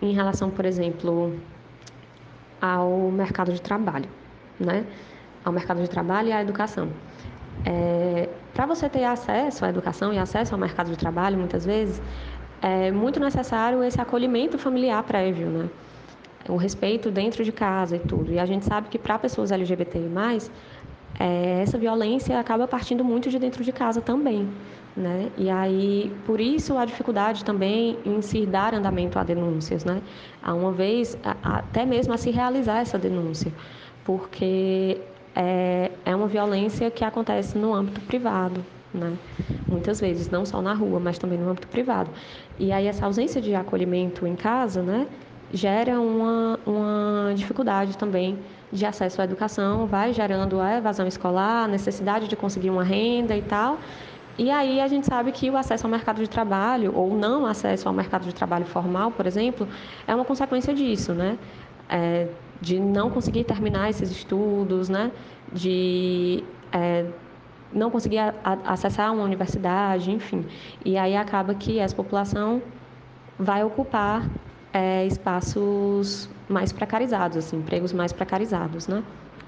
em relação, por exemplo, ao mercado de trabalho, né? Ao mercado de trabalho e à educação. É, Para você ter acesso à educação e acesso ao mercado de trabalho, muitas vezes, é muito necessário esse acolhimento familiar prévio, né? O respeito dentro de casa e tudo. E a gente sabe que para pessoas LGBTI+, é, essa violência acaba partindo muito de dentro de casa também, né? E aí, por isso a dificuldade também em se dar andamento a denúncias, né? A uma vez, a, até mesmo a se realizar essa denúncia, porque é, é uma violência que acontece no âmbito privado, né? Muitas vezes, não só na rua, mas também no âmbito privado. E aí essa ausência de acolhimento em casa, né, gera uma, uma dificuldade também de acesso à educação, vai gerando a evasão escolar, a necessidade de conseguir uma renda e tal. E aí a gente sabe que o acesso ao mercado de trabalho, ou não acesso ao mercado de trabalho formal, por exemplo, é uma consequência disso, né? É, de não conseguir terminar esses estudos, né? De é, não conseguir a, a, acessar uma universidade, enfim. E aí acaba que essa população vai ocupar é, espaços mais precarizados, assim, empregos mais precarizados, né?